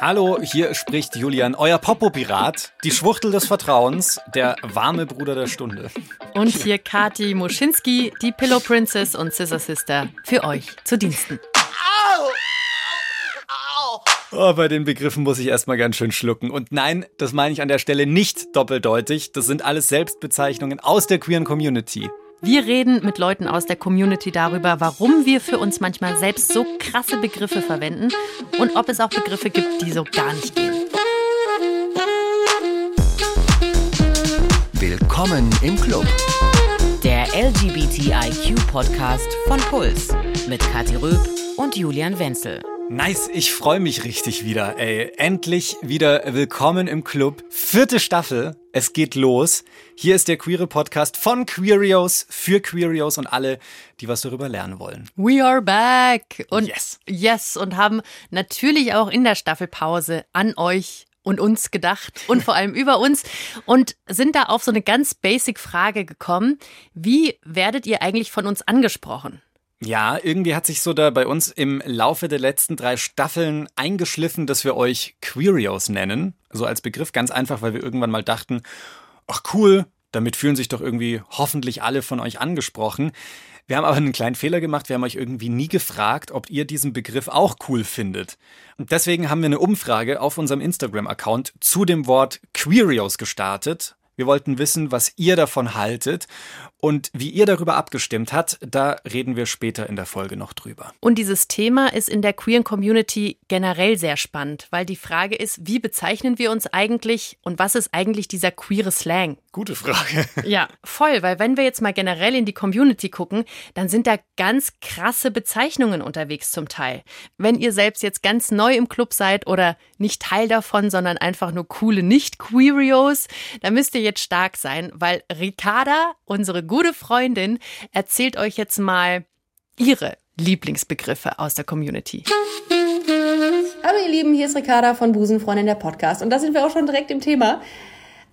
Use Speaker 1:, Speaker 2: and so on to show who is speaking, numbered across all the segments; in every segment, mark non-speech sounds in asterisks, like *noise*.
Speaker 1: Hallo, hier spricht Julian, euer Popo-Pirat, die Schwuchtel des Vertrauens, der warme Bruder der Stunde.
Speaker 2: Und hier Kati Moschinski, die Pillow Princess und Scissor Sister, für euch zu Diensten.
Speaker 1: Oh, bei den Begriffen muss ich erstmal ganz schön schlucken. Und nein, das meine ich an der Stelle nicht doppeldeutig. Das sind alles Selbstbezeichnungen aus der queeren Community.
Speaker 2: Wir reden mit Leuten aus der Community darüber, warum wir für uns manchmal selbst so krasse Begriffe verwenden und ob es auch Begriffe gibt, die so gar nicht gehen.
Speaker 3: Willkommen im Club.
Speaker 4: Der LGBTIQ-Podcast von Puls mit Kathi Röb und Julian Wenzel.
Speaker 1: Nice, ich freue mich richtig wieder, ey. Endlich wieder willkommen im Club. Vierte Staffel, es geht los. Hier ist der Queere Podcast von Queerios für Queerios und alle, die was darüber lernen wollen.
Speaker 2: We are back! Und
Speaker 1: Yes.
Speaker 2: yes, und haben natürlich auch in der Staffelpause an euch und uns gedacht *laughs* und vor allem über uns und sind da auf so eine ganz basic Frage gekommen. Wie werdet ihr eigentlich von uns angesprochen?
Speaker 1: Ja, irgendwie hat sich so da bei uns im Laufe der letzten drei Staffeln eingeschliffen, dass wir euch Queerios nennen. So als Begriff ganz einfach, weil wir irgendwann mal dachten, ach cool, damit fühlen sich doch irgendwie hoffentlich alle von euch angesprochen. Wir haben aber einen kleinen Fehler gemacht. Wir haben euch irgendwie nie gefragt, ob ihr diesen Begriff auch cool findet. Und deswegen haben wir eine Umfrage auf unserem Instagram-Account zu dem Wort Queerios gestartet. Wir wollten wissen, was ihr davon haltet und wie ihr darüber abgestimmt habt. Da reden wir später in der Folge noch drüber.
Speaker 2: Und dieses Thema ist in der queeren Community generell sehr spannend, weil die Frage ist, wie bezeichnen wir uns eigentlich und was ist eigentlich dieser queere Slang?
Speaker 1: Gute Frage. *laughs*
Speaker 2: Ja, voll, weil wenn wir jetzt mal generell in die Community gucken, dann sind da ganz krasse Bezeichnungen unterwegs zum Teil. Wenn ihr selbst jetzt ganz neu im Club seid oder nicht Teil davon, sondern einfach nur coole Nicht-Queerios, dann müsst ihr jetzt stark sein, weil Ricarda, unsere gute Freundin, erzählt euch jetzt mal ihre Lieblingsbegriffe aus der Community.
Speaker 5: Hallo ihr Lieben, hier ist Ricarda von Busenfreundin der Podcast und da sind wir auch schon direkt im Thema.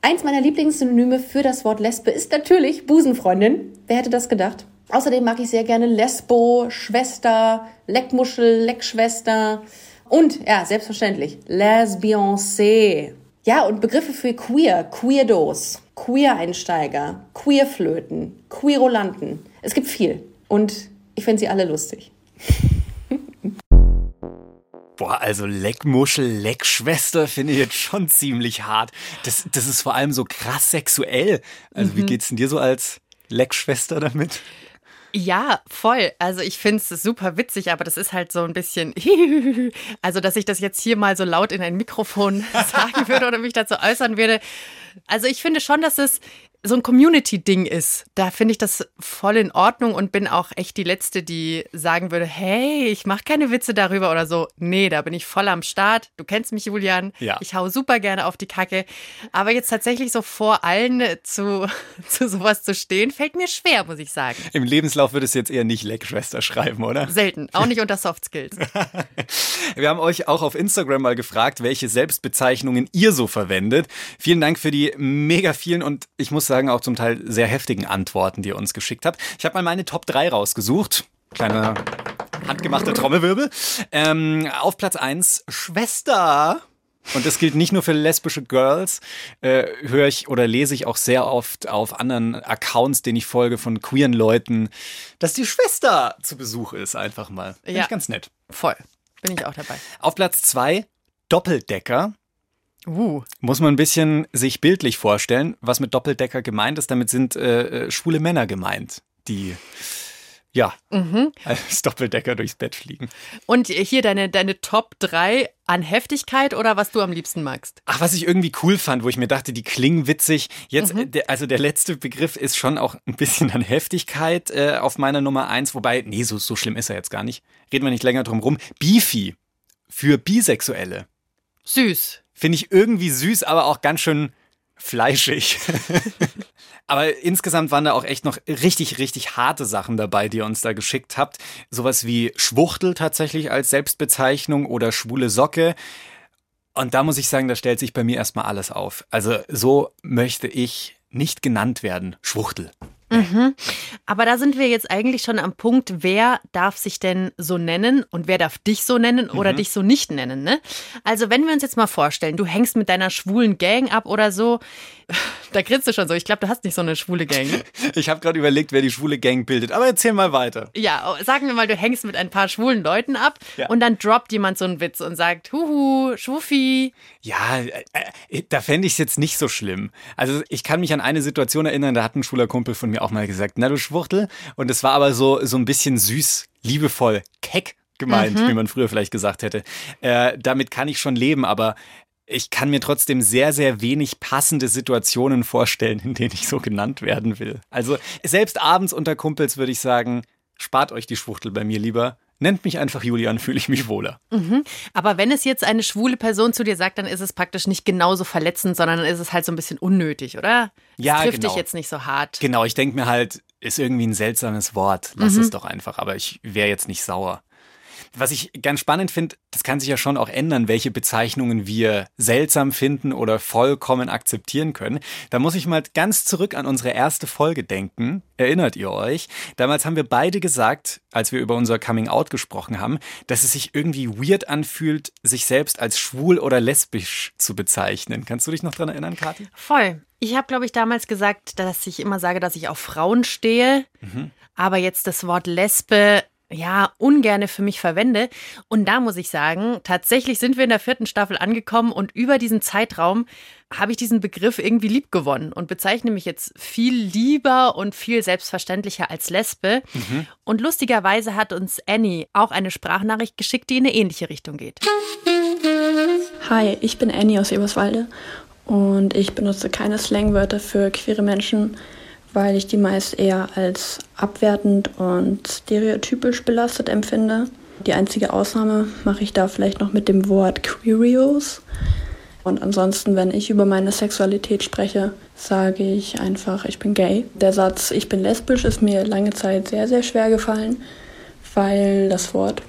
Speaker 5: Eins meiner Lieblingssynonyme für das Wort Lesbe ist natürlich Busenfreundin. Wer hätte das gedacht? Außerdem mag ich sehr gerne Lesbo, Schwester, Leckmuschel, Leckschwester und, ja, selbstverständlich, Lesbiancé. Ja, und Begriffe für queer, Queerdos, Queer-Einsteiger, Queerflöten, Queerolanten. Es gibt viel und ich finde sie alle lustig.
Speaker 1: Boah, also Leckmuschel, Leckschwester finde ich jetzt schon ziemlich hart. Das, das ist vor allem so krass sexuell. Also wie geht's denn dir so als Leckschwester damit?
Speaker 2: Ja, voll. Also ich finde es super witzig, aber das ist halt so ein bisschen, *laughs* also dass ich das jetzt hier mal so laut in ein Mikrofon *laughs* sagen würde oder mich dazu äußern würde. Also ich finde schon, dass es so ein Community-Ding ist. Da finde ich das voll in Ordnung und bin auch echt die Letzte, die sagen würde, hey, ich mache keine Witze darüber oder so. Nee, da bin ich voll am Start. Du kennst mich, Julian.
Speaker 1: Ja.
Speaker 2: Ich hau super gerne auf die Kacke. Aber jetzt tatsächlich so vor allen zu, *laughs* zu sowas zu stehen, fällt mir schwer, muss ich sagen.
Speaker 1: Im Lebenslauf würdest du jetzt eher nicht Leckschwester schreiben, oder?
Speaker 2: Selten. Auch nicht unter Soft Skills. *laughs*
Speaker 1: Wir haben euch auch auf Instagram mal gefragt, welche Selbstbezeichnungen ihr so verwendet. Vielen Dank für die mega vielen und ich muss sagen auch zum Teil sehr heftigen Antworten, die ihr uns geschickt habt. Ich habe mal meine Top 3 rausgesucht. Kleiner handgemachter Trommelwirbel. Ähm, auf Platz 1 Schwester. Und das gilt nicht nur für lesbische Girls, äh, höre ich oder lese ich auch sehr oft auf anderen Accounts, denen ich folge von queeren Leuten, dass die Schwester zu Besuch ist, einfach mal. Finde
Speaker 2: Ja.
Speaker 1: ich ganz nett.
Speaker 2: Voll. Bin ich auch dabei.
Speaker 1: Auf Platz zwei Doppeldecker.
Speaker 2: Uh.
Speaker 1: Muss man ein bisschen sich bildlich vorstellen, was mit Doppeldecker gemeint ist. Damit sind äh, äh, schwule Männer gemeint, die ja als Doppeldecker durchs Bett fliegen.
Speaker 2: Und hier deine, deine Top 3 an Heftigkeit oder was du am liebsten magst?
Speaker 1: Ach, was ich irgendwie cool fand, wo ich mir dachte, die klingen witzig. Jetzt, der, also der letzte Begriff ist schon auch ein bisschen an Heftigkeit äh, auf meiner Nummer eins, wobei, nee, so, so schlimm ist er jetzt gar nicht. Reden wir nicht länger drum rum. Beefy für Bisexuelle.
Speaker 2: Süß.
Speaker 1: Finde ich irgendwie süß, aber auch ganz schön fleischig. *laughs* aber insgesamt waren da auch echt noch richtig, richtig harte Sachen dabei, die ihr uns da geschickt habt. Sowas wie Schwuchtel tatsächlich als Selbstbezeichnung oder schwule Socke. Und da muss ich sagen, da stellt sich bei mir erstmal alles auf. Also so möchte ich nicht genannt werden. Schwuchtel.
Speaker 2: Mhm. Aber da sind wir jetzt eigentlich schon am Punkt, wer darf sich denn so nennen und wer darf dich so nennen oder mhm. dich so nicht nennen, ne? Also wenn wir uns jetzt mal vorstellen, du hängst mit deiner schwulen Gang ab oder so, *laughs* da grinst du schon so. Ich glaube, du hast nicht so eine schwule Gang. *laughs*
Speaker 1: Ich habe gerade überlegt, wer die schwule Gang bildet, aber erzähl mal weiter.
Speaker 2: Ja, oh, sagen wir mal, du hängst mit ein paar schwulen Leuten ab ja. und dann droppt jemand so einen Witz und sagt, huhu, Schwuffi.
Speaker 1: Ja, äh, äh da fände ich es jetzt nicht so schlimm. Also ich kann mich an eine Situation erinnern, da hat ein schwuler Kumpel von mir auch mal gesagt, na du Schwuchtel. Und es war aber so, so ein bisschen süß, liebevoll, keck gemeint, mhm. wie man früher vielleicht gesagt hätte. Äh, damit kann ich schon leben, aber ich kann mir trotzdem sehr, sehr wenig passende Situationen vorstellen, in denen ich so genannt werden will. Also selbst abends unter Kumpels würde ich sagen, spart euch die Schwuchtel bei mir lieber. Nennt mich einfach Julian, fühle ich mich wohler.
Speaker 2: Mhm. Aber wenn es jetzt eine schwule Person zu dir sagt, dann ist es praktisch nicht genauso verletzend, sondern dann ist es halt so ein bisschen unnötig, oder? Das ja, trifft genau. dich jetzt nicht so hart.
Speaker 1: Genau, ich denke mir halt, ist irgendwie ein seltsames Wort. Lass mhm. es doch einfach. Aber ich wäre jetzt nicht sauer. Was ich ganz spannend finde, das kann sich ja schon auch ändern, welche Bezeichnungen wir seltsam finden oder vollkommen akzeptieren können. Da muss ich mal ganz zurück an unsere erste Folge denken. Erinnert ihr euch? Damals haben wir beide gesagt, als wir über unser Coming Out gesprochen haben, dass es sich irgendwie weird anfühlt, sich selbst als schwul oder lesbisch zu bezeichnen. Kannst du dich noch dran erinnern, Kathi?
Speaker 2: Voll. Ich habe, glaube ich, damals gesagt, dass ich immer sage, dass ich auf Frauen stehe. Mhm. Aber jetzt das Wort Lesbe ja, ungerne für mich verwende. Und da muss ich sagen, tatsächlich sind wir in der vierten Staffel angekommen und über diesen Zeitraum habe ich diesen Begriff irgendwie lieb gewonnen und bezeichne mich jetzt viel lieber und viel selbstverständlicher als Lesbe. Mhm. Und lustigerweise hat uns Annie auch eine Sprachnachricht geschickt, die in eine ähnliche Richtung geht.
Speaker 3: Hi, ich bin Annie aus Eberswalde und ich benutze keine Slangwörter für queere Menschen weil ich die meist eher als abwertend und stereotypisch belastet empfinde. Die einzige Ausnahme mache ich da vielleicht noch mit dem Wort Queerios. Und ansonsten, wenn ich über meine Sexualität spreche, sage ich einfach, ich bin gay. Der Satz, ich bin lesbisch, ist mir lange Zeit sehr, sehr schwer gefallen, weil das Wort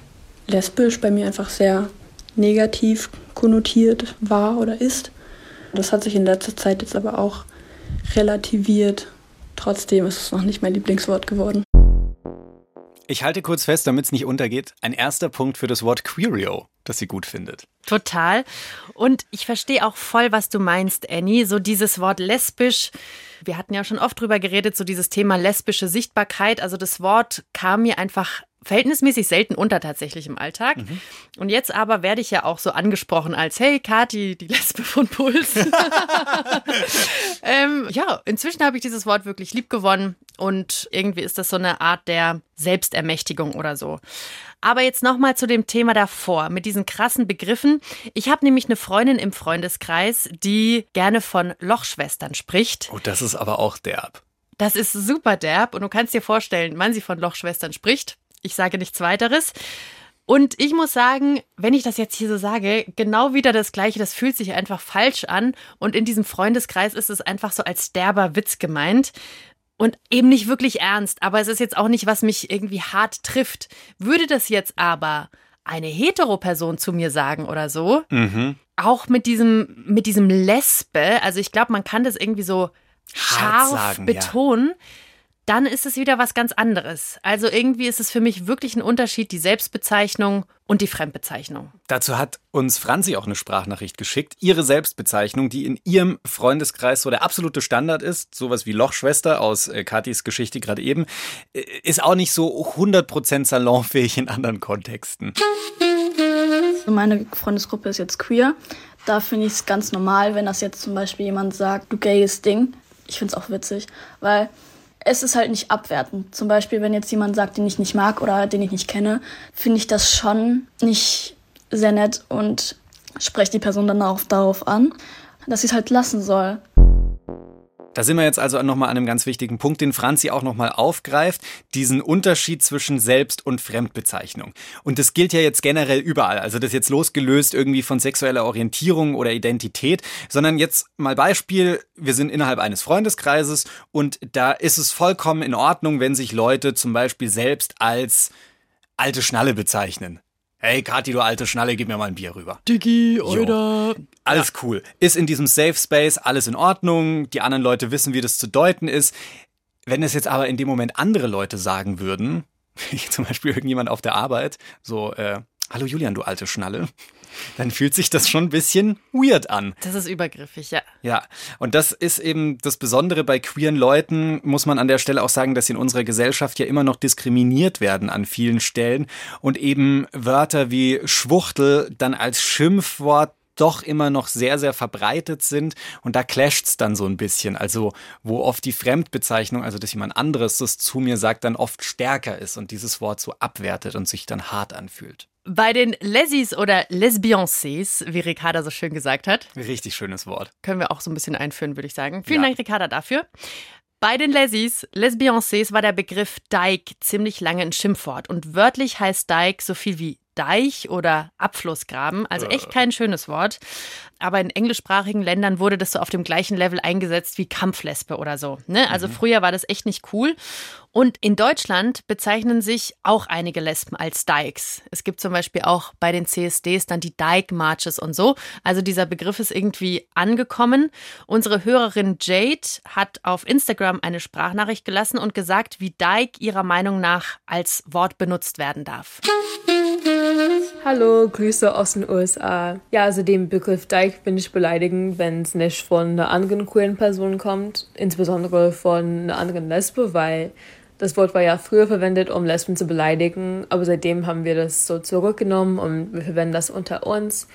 Speaker 3: lesbisch bei mir einfach sehr negativ konnotiert war oder ist. Das hat sich in letzter Zeit jetzt aber auch relativiert Trotzdem ist es noch nicht mein Lieblingswort geworden.
Speaker 1: Ich halte kurz fest, damit es nicht untergeht. Ein erster Punkt für das Wort Queerio, das sie gut findet.
Speaker 2: Total. Und ich verstehe auch voll, was du meinst, Annie. So dieses Wort lesbisch. Wir hatten ja schon oft drüber geredet, so dieses Thema lesbische Sichtbarkeit. Also das Wort kam mir einfach verhältnismäßig selten unter tatsächlich im Alltag. Mhm. Und jetzt aber werde ich ja auch so angesprochen als, hey Kati, die Lesbe von Puls. *laughs* ähm, ja, inzwischen habe ich dieses Wort wirklich lieb gewonnen und irgendwie ist das so eine Art der Selbstermächtigung oder so. Aber jetzt nochmal zu dem Thema davor, mit diesen krassen Begriffen. Ich habe nämlich eine Freundin im Freundeskreis, die gerne von Lochschwestern spricht.
Speaker 1: Oh, das ist aber auch derb.
Speaker 2: Das ist super derb und du kannst dir vorstellen, wann sie von Lochschwestern spricht. Ich sage nichts weiteres. Und ich muss sagen, wenn ich das jetzt hier so sage, genau wieder das Gleiche, das fühlt sich einfach falsch an. Und in diesem Freundeskreis ist es einfach so als derber Witz gemeint. Und eben nicht wirklich ernst, aber es ist jetzt auch nicht, was mich irgendwie hart trifft. Würde das jetzt aber eine Hetero-Person zu mir sagen oder so, mhm. auch mit diesem, mit diesem Lesbe, also ich glaube, man kann das irgendwie so scharf sagen, betonen. Ja dann ist es wieder was ganz anderes. Also irgendwie ist es für mich wirklich ein Unterschied, die Selbstbezeichnung und die Fremdbezeichnung.
Speaker 1: Dazu hat uns Franzi auch eine Sprachnachricht geschickt. Ihre Selbstbezeichnung, die in ihrem Freundeskreis so der absolute Standard ist, sowas wie Lochschwester aus äh, Katis Geschichte gerade eben, äh, ist auch nicht so 100% salonfähig in anderen Kontexten.
Speaker 6: Meine Freundesgruppe ist jetzt queer. Da finde ich es ganz normal, wenn das jetzt zum Beispiel jemand sagt, du gayes Ding. Ich finde es auch witzig, weil es ist halt nicht abwertend. Zum Beispiel, wenn jetzt jemand sagt, den ich nicht mag oder den ich nicht kenne, finde ich das schon nicht sehr nett und spreche die Person dann auch darauf an, dass sie es halt lassen soll.
Speaker 1: Da sind wir jetzt also nochmal an einem ganz wichtigen Punkt, den Franzi auch nochmal aufgreift, diesen Unterschied zwischen Selbst- und Fremdbezeichnung. Und das gilt ja jetzt generell überall, also das jetzt losgelöst irgendwie von sexueller Orientierung oder Identität, sondern jetzt mal Beispiel, wir sind innerhalb eines Freundeskreises und da ist es vollkommen in Ordnung, wenn sich Leute zum Beispiel selbst als alte Schnalle bezeichnen. Hey, Kathi, du alte Schnalle, gib mir mal ein Bier rüber.
Speaker 2: Diggi, oder?
Speaker 1: Alles ja. cool. Ist in diesem Safe Space alles in Ordnung. Die anderen Leute wissen, wie das zu deuten ist. Wenn es jetzt aber in dem Moment andere Leute sagen würden, *laughs* wie zum Beispiel irgendjemand auf der Arbeit, so, äh, hallo Julian, du alte Schnalle, dann fühlt sich das schon ein bisschen weird an.
Speaker 2: Das ist übergriffig, ja.
Speaker 1: Ja, und das ist eben das Besondere bei queeren Leuten, muss man an der Stelle auch sagen, dass sie in unserer Gesellschaft ja immer noch diskriminiert werden an vielen Stellen und eben Wörter wie Schwuchtel dann als Schimpfwort doch immer noch sehr, sehr verbreitet sind. Und da clasht's dann so ein bisschen. Also, wo oft die Fremdbezeichnung, also dass jemand anderes das zu mir sagt, dann oft stärker ist und dieses Wort so abwertet und sich dann hart anfühlt.
Speaker 2: Bei den Lesis oder Lesbiancés, wie Ricarda so schön gesagt hat.
Speaker 1: Richtig schönes Wort.
Speaker 2: Können wir auch so ein bisschen einführen, würde ich sagen. Vielen ja. Dank, Ricarda, dafür. Bei den Lesis, Lesbiancés, war der Begriff Dyke ziemlich lange ein Schimpfwort. Und wörtlich heißt Dyke so viel wie Deich oder Abflussgraben. Also echt kein schönes Wort. Aber in englischsprachigen Ländern wurde das so auf dem gleichen Level eingesetzt wie Kampflesbe oder so. Ne? Also mhm. früher war das echt nicht cool. Und in Deutschland bezeichnen sich auch einige Lesben als Dykes. Es gibt zum Beispiel auch bei den CSDs dann die Dyke Marches und so. Also dieser Begriff ist irgendwie angekommen. Unsere Hörerin Jade hat auf Instagram eine Sprachnachricht gelassen und gesagt, wie Dyke ihrer Meinung nach als Wort benutzt werden darf.
Speaker 7: Hallo, Grüße aus den USA. Ja, also den Begriff Dyke bin ich beleidigen, wenn es nicht von einer anderen queeren Person kommt, insbesondere von einer anderen Lesbe, weil das Wort war ja früher verwendet, um Lesben zu beleidigen, aber seitdem haben wir das so zurückgenommen und wir verwenden das unter uns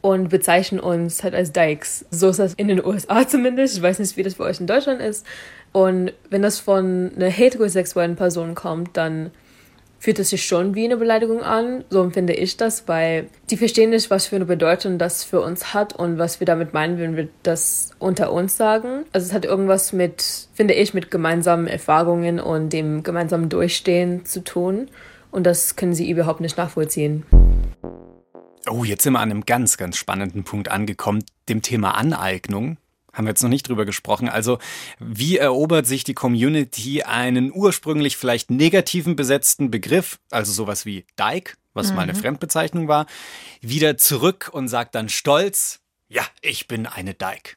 Speaker 7: und bezeichnen uns halt als Dykes. So ist das in den USA *laughs* zumindest. Ich weiß nicht, wie das bei euch in Deutschland ist. Und wenn das von einer heterosexuellen Person kommt, dann fühlt es sich schon wie eine Beleidigung an. So empfinde ich das, weil die verstehen nicht, was für eine Bedeutung das für uns hat und was wir damit meinen, wenn wir das unter uns sagen. Also es hat irgendwas mit, finde ich, mit gemeinsamen Erfahrungen und dem gemeinsamen Durchstehen zu tun. Und das können sie überhaupt nicht nachvollziehen.
Speaker 1: Oh, jetzt sind wir an einem ganz, ganz spannenden Punkt angekommen, dem Thema Aneignung haben wir jetzt noch nicht drüber gesprochen. Also, wie erobert sich die Community einen ursprünglich vielleicht negativen besetzten Begriff, also sowas wie Dyke, was mhm. mal eine mhm. Fremdbezeichnung war, wieder zurück und sagt dann stolz, ja, ich bin eine Dyke.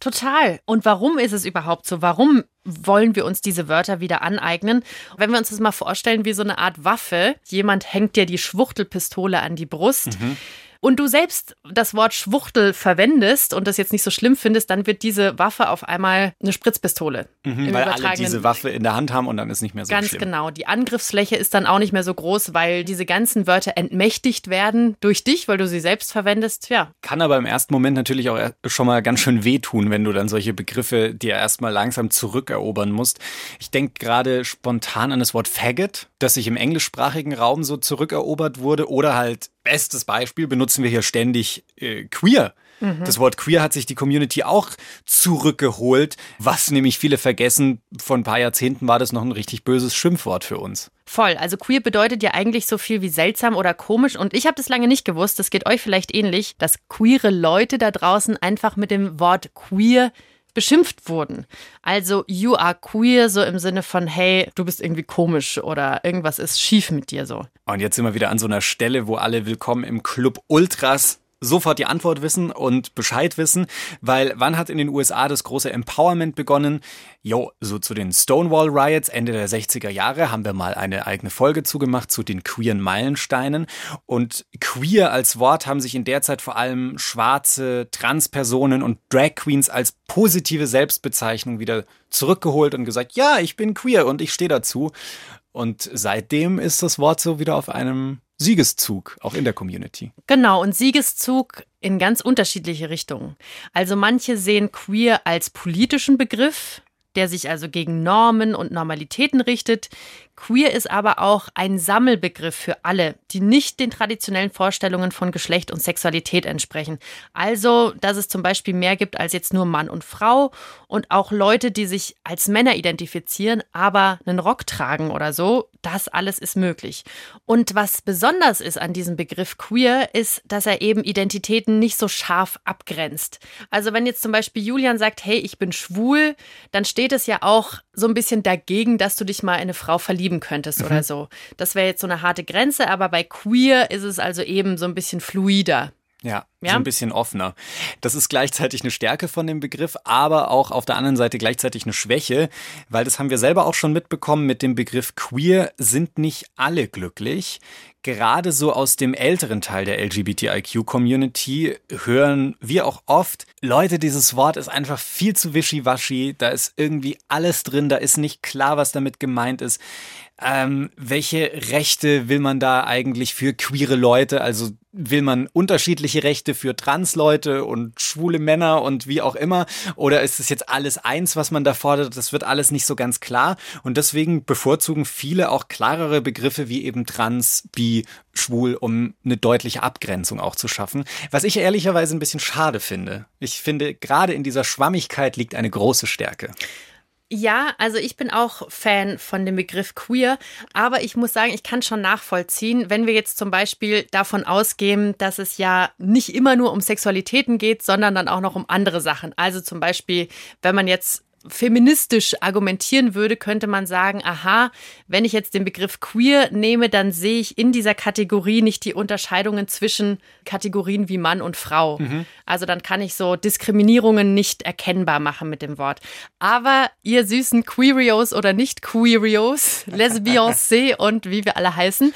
Speaker 2: Total. Und warum ist es überhaupt so? Warum wollen wir uns diese Wörter wieder aneignen? Wenn wir uns das mal vorstellen wie so eine Art Waffe, jemand hängt dir die Schwuchtelpistole an die Brust. Mhm und du selbst das Wort Schwuchtel verwendest und das jetzt nicht so schlimm findest, dann wird diese Waffe auf einmal eine Spritzpistole.
Speaker 1: Mhm, weil alle diese Waffe in der Hand haben und dann ist nicht mehr so
Speaker 2: Ganz schlimm. genau. Die Angriffsfläche ist dann auch nicht mehr so groß, weil diese ganzen Wörter entmächtigt werden durch dich, weil du sie selbst verwendest. Ja.
Speaker 1: Kann aber im ersten Moment natürlich auch schon mal ganz schön wehtun, wenn du dann solche Begriffe dir erstmal langsam zurückerobern musst. Ich denke gerade spontan an das Wort Faggot, das sich im englischsprachigen Raum so zurückerobert wurde oder halt bestes Beispiel benutzen wir hier ständig äh, queer. Mhm. Das Wort queer hat sich die Community auch zurückgeholt, was nämlich viele vergessen. Vor ein paar Jahrzehnten war das noch ein richtig böses Schimpfwort für uns.
Speaker 2: Voll. Also queer bedeutet ja eigentlich so viel wie seltsam oder komisch. Und ich habe das lange nicht gewusst. Das geht euch vielleicht ähnlich, dass queere Leute da draußen einfach mit dem Wort queer beschimpft wurden. Also you are queer, so im Sinne von, hey, du bist irgendwie komisch oder irgendwas ist schief mit dir so.
Speaker 1: Und jetzt sind wir wieder an so einer Stelle, wo alle willkommen im Club Ultras sofort die Antwort wissen und Bescheid wissen, weil wann hat in den USA das große Empowerment begonnen? Jo, so zu den Stonewall Riots Ende der 60er Jahre haben wir mal eine eigene Folge zugemacht zu den queeren Meilensteinen und queer als Wort haben sich in der Zeit vor allem schwarze Transpersonen und Drag Queens als positive Selbstbezeichnung wieder zurückgeholt und gesagt, ja, ich bin queer und ich stehe dazu. Und seitdem ist das Wort so wieder auf einem Siegeszug, auch in der Community.
Speaker 2: Genau, und Siegeszug in ganz unterschiedliche Richtungen. Also manche sehen queer als politischen Begriff, der sich also gegen Normen und Normalitäten richtet. Queer ist aber auch ein Sammelbegriff für alle, die nicht den traditionellen Vorstellungen von Geschlecht und Sexualität entsprechen. Also, dass es zum Beispiel mehr gibt als jetzt nur Mann und Frau und auch Leute, die sich als Männer identifizieren, aber einen Rock tragen oder so. Das alles ist möglich. Und was besonders ist an diesem Begriff queer, ist, dass er eben Identitäten nicht so scharf abgrenzt. Also, wenn jetzt zum Beispiel Julian sagt, hey, ich bin schwul, dann steht es ja auch so ein bisschen dagegen, dass du dich mal in eine Frau verliebst lieben könntest mhm. oder so. Das wäre jetzt so eine harte Grenze, aber bei queer ist es also eben so ein bisschen fluider.
Speaker 1: Ja, ja, so ein bisschen offener. Das ist gleichzeitig eine Stärke von dem Begriff, aber auch auf der anderen Seite gleichzeitig eine Schwäche, weil das haben wir selber auch schon mitbekommen mit dem Begriff queer sind nicht alle glücklich. Gerade so aus dem älteren Teil der LGBTIQ-Community hören wir auch oft, Leute, dieses Wort ist einfach viel zu wischiwaschi, da ist irgendwie alles drin, da ist nicht klar, was damit gemeint ist. Ähm, welche Rechte will man da eigentlich für queere Leute? Also will man unterschiedliche Rechte für Transleute und schwule Männer und wie auch immer? Oder ist es jetzt alles eins, was man da fordert? Das wird alles nicht so ganz klar. Und deswegen bevorzugen viele auch klarere Begriffe wie eben trans, bi, schwul, um eine deutliche Abgrenzung auch zu schaffen. Was ich ehrlicherweise ein bisschen schade finde. Ich finde, gerade in dieser Schwammigkeit liegt eine große Stärke.
Speaker 2: Ja, also ich bin auch Fan von dem Begriff queer, aber ich muss sagen, ich kann schon nachvollziehen, wenn wir jetzt zum Beispiel davon ausgehen, dass es ja nicht immer nur um Sexualitäten geht, sondern dann auch noch um andere Sachen. Also zum Beispiel, wenn man jetzt feministisch argumentieren würde, könnte man sagen, aha, wenn ich jetzt den Begriff queer nehme, dann sehe ich in dieser Kategorie nicht die Unterscheidungen zwischen Kategorien wie Mann und Frau. Mhm. Also dann kann ich so Diskriminierungen nicht erkennbar machen mit dem Wort. Aber ihr süßen Queerios oder nicht Queerios, *laughs* Lesbiancé und wie wir alle heißen,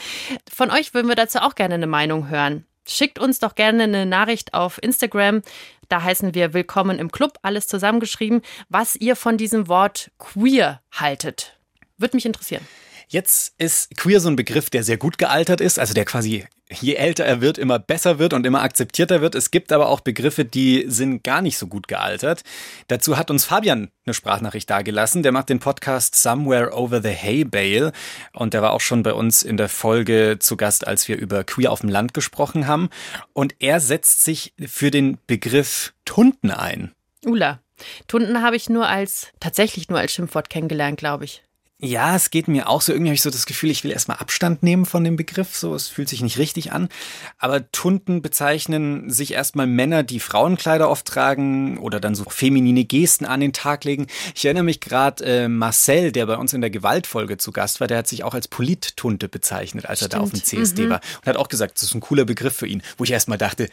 Speaker 2: von euch würden wir dazu auch gerne eine Meinung hören. Schickt uns doch gerne eine Nachricht auf Instagram. Da heißen wir Willkommen im Club, alles zusammengeschrieben, was ihr von diesem Wort queer haltet. Würde mich interessieren.
Speaker 1: Jetzt ist queer so ein Begriff, der sehr gut gealtert ist, also der quasi je älter er wird, immer besser wird und immer akzeptierter wird. Es gibt aber auch Begriffe, die sind gar nicht so gut gealtert. Dazu hat uns Fabian eine Sprachnachricht dagelassen. Der macht den Podcast Somewhere Over the Hay Bale und der war auch schon bei uns in der Folge zu Gast, als wir über Queer auf dem Land gesprochen haben. Und er setzt sich für den Begriff Tunden ein.
Speaker 2: Ula. Tunden habe ich nur als, tatsächlich nur als Schimpfwort kennengelernt, glaube ich.
Speaker 1: Ja, es geht mir auch so. Irgendwie habe ich so das Gefühl, ich will erstmal Abstand nehmen von dem Begriff. So, es fühlt sich nicht richtig an. Aber Tunden bezeichnen sich erstmal Männer, die Frauenkleider oft tragen oder dann so feminine Gesten an den Tag legen. Ich erinnere mich gerade, äh, Marcel, der bei uns in der Gewaltfolge zu Gast war, der hat sich auch als Polittunte bezeichnet, als Stimmt. er da auf dem CSD mhm. war. Und hat auch gesagt, das ist ein cooler Begriff für ihn. Wo ich erstmal dachte,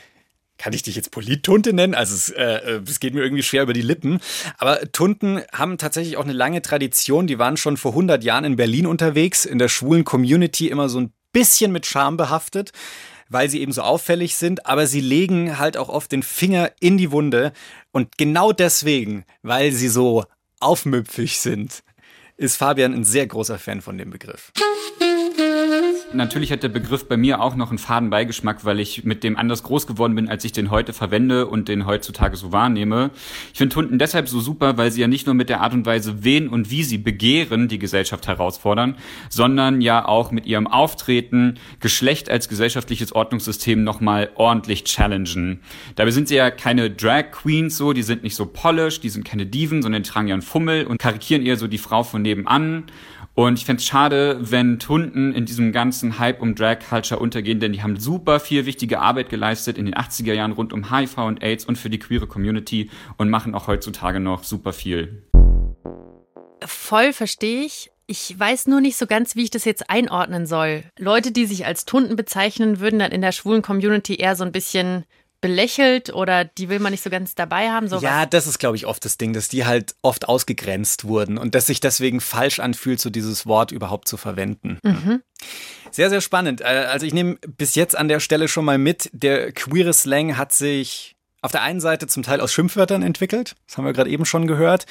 Speaker 1: kann ich dich jetzt Polittunte nennen? Also es, äh, äh, es geht mir irgendwie schwer über die Lippen. Aber Tunten haben tatsächlich auch eine lange Tradition. Die waren schon vor 100 Jahren in Berlin unterwegs, in der schwulen Community immer so ein bisschen mit Scham behaftet, weil sie eben so auffällig sind. Aber sie legen halt auch oft den Finger in die Wunde. Und genau deswegen, weil sie so aufmüpfig sind, ist Fabian ein sehr großer Fan von dem Begriff.
Speaker 8: Natürlich hat der Begriff bei mir auch noch einen faden Beigeschmack, weil ich mit dem anders groß geworden bin, als ich den heute verwende und den heutzutage so wahrnehme. Ich finde Hunden deshalb so super, weil sie ja nicht nur mit der Art und Weise, wen und wie sie begehren, die Gesellschaft herausfordern, sondern ja auch mit ihrem Auftreten Geschlecht als gesellschaftliches Ordnungssystem nochmal ordentlich challengen. Dabei sind sie ja keine Drag Queens so, die sind nicht so polished, die sind keine Diven, sondern die tragen ja einen Fummel und karikieren eher so die Frau von nebenan und ich fände es schade, wenn Tunden in diesem ganzen Hype um Drag Culture untergehen, denn die haben super viel wichtige Arbeit geleistet in den 80er Jahren rund um HIV und AIDS und für die queere Community und machen auch heutzutage noch super viel.
Speaker 2: Voll verstehe ich. Ich weiß nur nicht so ganz, wie ich das jetzt einordnen soll. Leute, die sich als Tunden bezeichnen, würden dann in der schwulen Community eher so ein bisschen belächelt oder die will man nicht so ganz dabei haben? Sowas?
Speaker 1: Ja, das ist, glaube ich, oft das Ding, dass die halt oft ausgegrenzt wurden und dass sich deswegen falsch anfühlt, so dieses Wort überhaupt zu verwenden. Mhm. Sehr, sehr spannend. Äh, also ich nehme bis jetzt an der Stelle schon mal mit, der queere Slang hat sich auf der einen Seite zum Teil aus Schimpfwörtern entwickelt, das haben wir gerade eben schon gehört,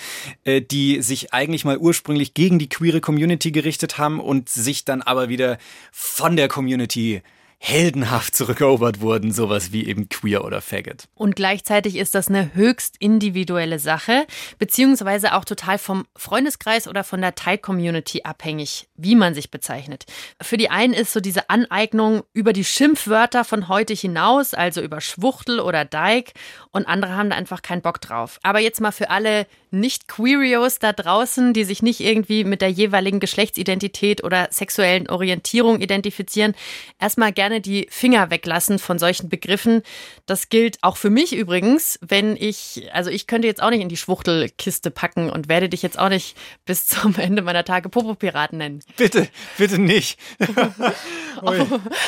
Speaker 1: äh, die sich eigentlich mal ursprünglich gegen die queere Community gerichtet haben und sich dann aber wieder von der Community heldenhaft zurückerobert wurden, sowas wie eben queer oder faggot.
Speaker 2: Und gleichzeitig ist das eine höchst individuelle Sache, beziehungsweise auch total vom Freundeskreis oder von der Teil-Community abhängig, wie man sich bezeichnet. Für die einen ist so diese Aneignung über die Schimpfwörter von heute hinaus, also über Schwuchtel oder Dyke, und andere haben da einfach keinen Bock drauf. Aber jetzt mal für alle nicht-Queerios da draußen, die sich nicht irgendwie mit der jeweiligen Geschlechtsidentität oder sexuellen Orientierung identifizieren, erstmal gerne die Finger weglassen von solchen Begriffen. Das gilt auch für mich übrigens, wenn ich, also ich könnte jetzt auch nicht in die Schwuchtelkiste packen und werde dich jetzt auch nicht bis zum *laughs* Ende meiner Tage Popo-Piraten nennen.
Speaker 1: Bitte, bitte nicht. *laughs*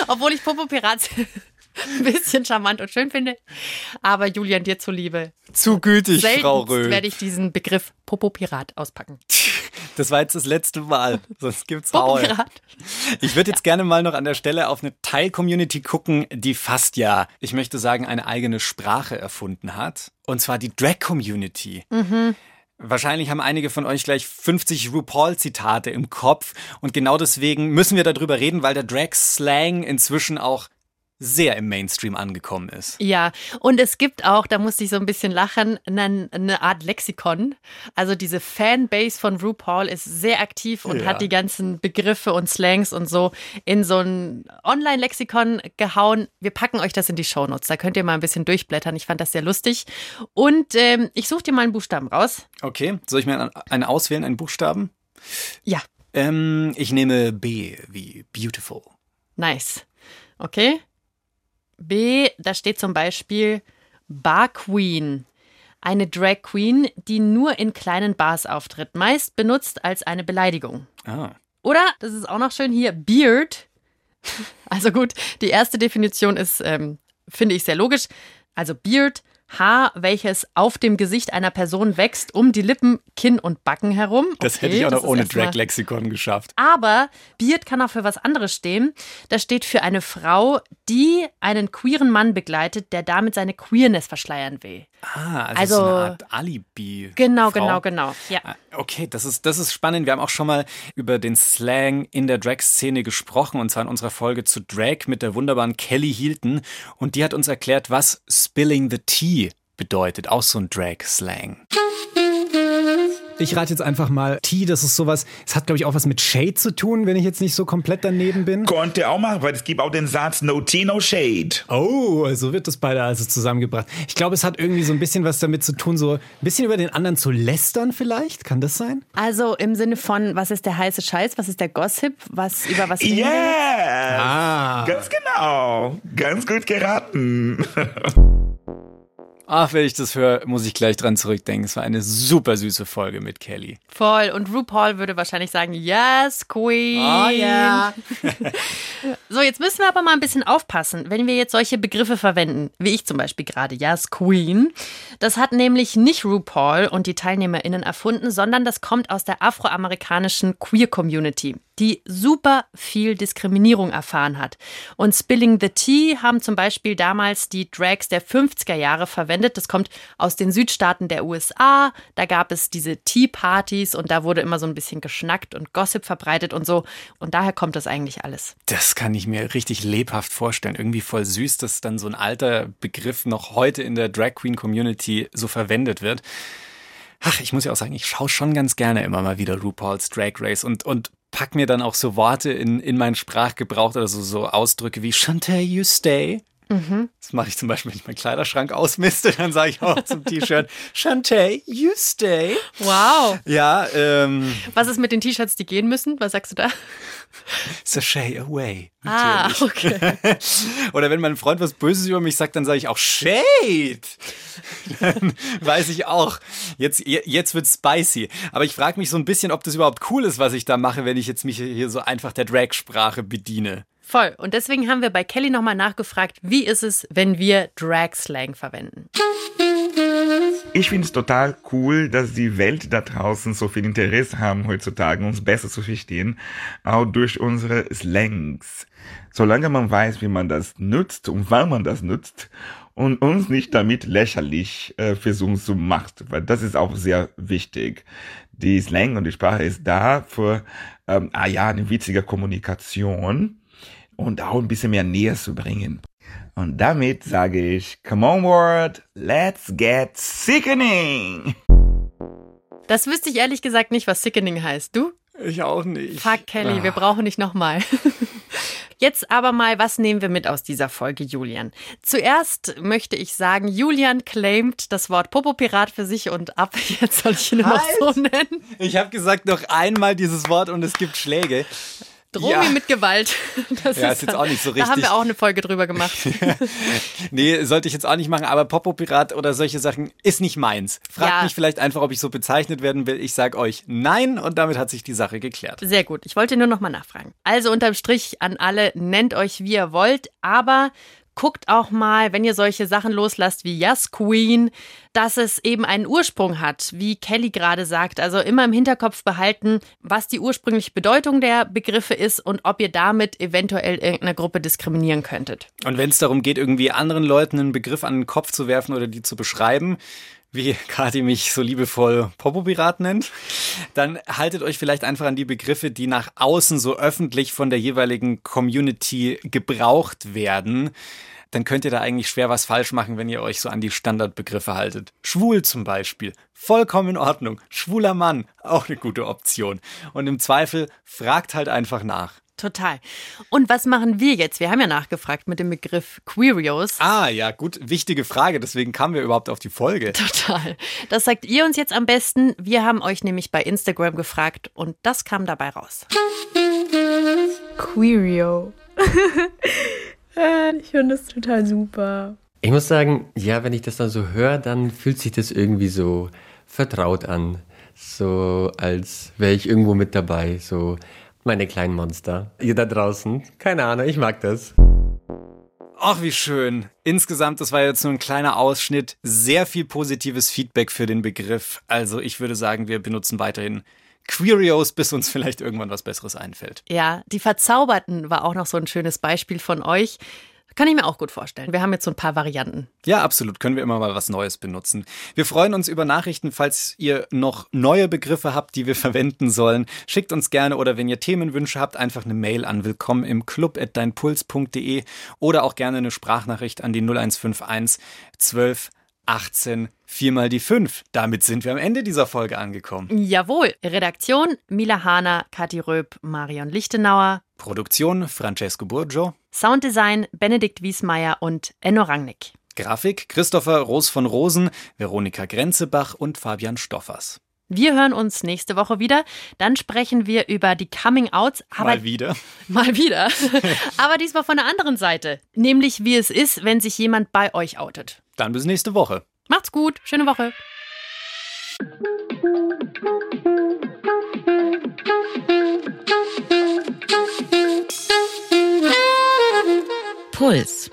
Speaker 2: Obwohl ich Popo-Pirat *laughs* ein bisschen charmant und schön finde. Aber Julian, dir zuliebe.
Speaker 1: Zu gütig, Frau Röhl.
Speaker 2: werde ich diesen Begriff Popopirat auspacken.
Speaker 1: Das war jetzt das letzte Mal. Sonst gibt's.
Speaker 2: Popopirat.
Speaker 1: Ich würde jetzt gerne mal noch an der Stelle auf eine Teil-Community gucken, die fast ja, ich möchte sagen, eine eigene Sprache erfunden hat. Und zwar die Drag-Community. Wahrscheinlich haben einige von euch gleich 50 RuPaul-Zitate im Kopf. Und genau deswegen müssen wir darüber reden, weil der Drag-Slang inzwischen auch sehr im Mainstream angekommen ist.
Speaker 2: Ja, und es gibt auch, da musste ich so ein bisschen lachen, eine, eine Art Lexikon. Also diese Fanbase von RuPaul ist sehr aktiv und
Speaker 1: Ja.
Speaker 2: hat die ganzen Begriffe und Slangs und so in so ein Online-Lexikon gehauen. Wir packen euch das in die Shownotes. Da könnt ihr mal ein bisschen durchblättern. Ich fand das sehr lustig. Und ähm, ich suche dir mal einen Buchstaben raus.
Speaker 1: Okay, soll ich mir einen- auswählen, einen Buchstaben?
Speaker 2: Ja,
Speaker 1: Ähm, ich nehme B wie beautiful.
Speaker 2: nice. Okay. B, da steht zum Beispiel Bar Queen. Eine Drag Queen, die nur in kleinen Bars auftritt, meist benutzt als eine Beleidigung.
Speaker 1: Ah.
Speaker 2: Oder, das ist auch noch schön hier, Beard. *laughs* Also gut, die erste Definition ist, ähm, finde ich sehr logisch. Also Beard, Haar, welches auf dem Gesicht einer Person wächst, um die Lippen, Kinn und Backen herum.
Speaker 1: Das
Speaker 2: Okay,
Speaker 1: hätte ich auch
Speaker 2: das
Speaker 1: noch ohne Drag-Lexikon geschafft.
Speaker 2: aber Beard kann auch für was anderes stehen. Das steht für eine Frau, die einen queeren Mann begleitet, der damit seine Queerness verschleiern will.
Speaker 1: Ah, also,
Speaker 2: Also-
Speaker 1: so eine Art Alibi.
Speaker 2: Genau,
Speaker 1: Frau.
Speaker 2: genau, genau. Ja.
Speaker 1: Ah, Okay, das ist, das ist spannend. Wir haben auch schon mal über den Slang in der Drag-Szene gesprochen, und zwar in unserer Folge zu Drag mit der wunderbaren Kelly Hilton. Und die hat uns erklärt, was Spilling the Tea bedeutet. Auch so ein Drag-Slang.
Speaker 9: Ich rate jetzt einfach mal T, das ist sowas, es hat glaube ich auch was mit Shade zu tun, wenn ich jetzt nicht so komplett daneben bin.
Speaker 10: Konnte auch machen, weil es gibt auch den Satz No Tea, No Shade.
Speaker 9: Oh, so wird das beide also zusammengebracht. Ich glaube, es hat irgendwie so ein bisschen was damit zu tun, so ein bisschen über den anderen zu lästern vielleicht, kann das sein?
Speaker 2: Also im Sinne von, was ist der heiße Scheiß, was ist der Gossip, was über was?
Speaker 10: Yes!
Speaker 9: Ah.
Speaker 10: Ganz genau. Ganz gut geraten. *laughs*
Speaker 1: Ach, wenn ich das höre, muss ich gleich dran zurückdenken. Es war eine super süße Folge mit Kelly.
Speaker 2: Voll. Und RuPaul würde wahrscheinlich sagen, yes, Queen.
Speaker 1: Oh ja. *laughs*
Speaker 2: So, jetzt müssen wir aber mal ein bisschen aufpassen, wenn wir jetzt solche Begriffe verwenden, wie ich zum Beispiel gerade, yes, Queen. Das hat nämlich nicht RuPaul und die TeilnehmerInnen erfunden, sondern das kommt aus der afroamerikanischen Queer-Community, die super viel Diskriminierung erfahren hat. Und Spilling the Tea haben zum Beispiel damals die Drags der 50er Jahre verwendet. Das kommt aus den Südstaaten der USA. Da gab es diese Tea-Partys und da wurde immer so ein bisschen geschnackt und Gossip verbreitet und so. Und daher kommt das eigentlich alles.
Speaker 1: Das kann ich mir richtig lebhaft vorstellen. Irgendwie voll süß, dass dann so ein alter Begriff noch heute in der Drag Queen Community so verwendet wird. Ach, ich muss ja auch sagen, ich schaue schon ganz gerne immer mal wieder RuPaul's Drag Race und, und pack mir dann auch so Worte in, in meinen Sprachgebrauch oder so, so Ausdrücke wie Shantae, you stay. Das mache ich zum Beispiel, wenn ich meinen Kleiderschrank ausmiste, dann sage ich auch zum T-Shirt, Shantae, you stay.
Speaker 2: Wow.
Speaker 1: Ja, ähm,
Speaker 2: Was ist mit den T-Shirts, die gehen müssen? Was sagst du da?
Speaker 1: sashay away.
Speaker 2: Ah, okay. *laughs*
Speaker 1: Oder wenn mein Freund was Böses über mich sagt, dann sage ich auch Shade. Dann weiß ich auch, jetzt, jetzt wird spicy. Aber ich frage mich so ein bisschen, ob das überhaupt cool ist, was ich da mache, wenn ich jetzt mich hier so einfach der Drag-Sprache bediene.
Speaker 2: Voll. Und deswegen haben wir bei Kelly nochmal nachgefragt, wie ist es, wenn wir Drag-Slang verwenden?
Speaker 10: Ich finde es total cool, dass die Welt da draußen so viel Interesse haben heutzutage, uns besser zu verstehen, auch durch unsere Slangs. Solange man weiß, wie man das nutzt und wann man das nutzt und uns nicht damit lächerlich äh, versuchen zu macht, weil das ist auch sehr wichtig. Die Slang und die Sprache ist da für, ähm, ah ja, eine witzige Kommunikation und auch ein bisschen mehr Nähe zu bringen. Und damit sage ich, come on word, let's get sickening.
Speaker 2: Das wüsste ich ehrlich gesagt nicht, was Sickening heißt. Du?
Speaker 1: Ich auch nicht.
Speaker 2: Fuck, Kelly, wir brauchen nicht nochmal. *laughs* Jetzt aber mal, was nehmen wir mit aus dieser Folge, Julian? Zuerst möchte ich sagen, Julian claimt das Wort Popopirat für sich und ab *laughs* jetzt soll ich ihn nur noch so nennen.
Speaker 1: Ich habe gesagt, noch einmal dieses Wort und es gibt Schläge.
Speaker 2: Droh
Speaker 1: Ja.
Speaker 2: mit Gewalt. *laughs* Das
Speaker 1: Ja, ist jetzt auch nicht so
Speaker 2: Da haben
Speaker 1: richtig.
Speaker 2: wir auch eine Folge drüber gemacht. *laughs*
Speaker 1: Nee, sollte ich jetzt auch nicht machen, aber Popo-Pirat oder solche Sachen ist nicht meins. Fragt
Speaker 2: Ja.
Speaker 1: mich vielleicht einfach, ob ich so bezeichnet werden will. Ich sag euch nein und damit hat sich die Sache geklärt.
Speaker 2: Sehr gut. Ich wollte nur noch mal nachfragen. Also unterm Strich an alle, nennt euch wie ihr wollt, aber guckt auch mal, wenn ihr solche Sachen loslasst wie Yes Queen, dass es eben einen Ursprung hat, wie Kelly gerade sagt. Also immer im Hinterkopf behalten, was die ursprüngliche Bedeutung der Begriffe ist und ob ihr damit eventuell irgendeine Gruppe diskriminieren könntet.
Speaker 1: Und wenn es darum geht, irgendwie anderen Leuten einen Begriff an den Kopf zu werfen oder die zu beschreiben, wie Kati mich so liebevoll Popopirat nennt, dann haltet euch vielleicht einfach an die Begriffe, die nach außen so öffentlich von der jeweiligen Community gebraucht werden. Dann könnt ihr da eigentlich schwer was falsch machen, wenn ihr euch so an die Standardbegriffe haltet. Schwul zum Beispiel. Vollkommen in Ordnung. Schwuler Mann. Auch eine gute Option. Und im Zweifel fragt halt einfach nach.
Speaker 2: Total. Und was machen wir jetzt? Wir haben ja nachgefragt mit dem Begriff Queerios.
Speaker 1: Ah, ja, gut, wichtige Frage. Deswegen kamen wir überhaupt auf die Folge.
Speaker 2: Total. Das sagt ihr uns jetzt am besten. Wir haben euch nämlich bei Instagram gefragt und das kam dabei raus.
Speaker 11: Queerio. *laughs* ich finde das total super.
Speaker 12: Ich muss sagen, ja, wenn ich das dann so höre, dann fühlt sich das irgendwie so vertraut an. So als wäre ich irgendwo mit dabei. So meine kleinen Monster. Ihr da draußen, keine Ahnung, ich mag das.
Speaker 1: Ach, wie schön. Insgesamt, das war jetzt nur ein kleiner Ausschnitt. Sehr viel positives Feedback für den Begriff. Also ich würde sagen, wir benutzen weiterhin Queerios, bis uns vielleicht irgendwann was Besseres einfällt.
Speaker 2: Ja, die Verzauberten war auch noch so ein schönes Beispiel von euch. Kann ich mir auch gut vorstellen. Wir haben jetzt so ein paar Varianten.
Speaker 1: Ja, absolut. Können wir immer mal was Neues benutzen. Wir freuen uns über Nachrichten, falls ihr noch neue Begriffe habt, die wir *laughs* verwenden sollen. Schickt uns gerne oder wenn ihr Themenwünsche habt, einfach eine Mail an willkommen im Club at deinpuls.de oder auch gerne eine Sprachnachricht an die 0151 12 18 4 mal die 5. Damit sind wir am Ende dieser Folge angekommen.
Speaker 2: Jawohl. Redaktion Mila Hahner, Kathi Röb, Marion Lichtenauer.
Speaker 1: Produktion Francesco Burgio.
Speaker 2: Sounddesign Benedikt Wiesmeier und Enno Rangnick.
Speaker 1: Grafik Christopher Roos von Rosen, Veronika Grenzebach und Fabian Stoffers.
Speaker 2: Wir hören uns nächste Woche wieder. Dann sprechen wir über die Coming Outs.
Speaker 1: mal wieder. *laughs*
Speaker 2: Mal wieder. *laughs* aber diesmal von der anderen Seite. Nämlich, wie es ist, wenn sich jemand bei euch outet.
Speaker 1: Dann bis nächste Woche.
Speaker 2: Macht's gut. Schöne Woche.
Speaker 4: Puls.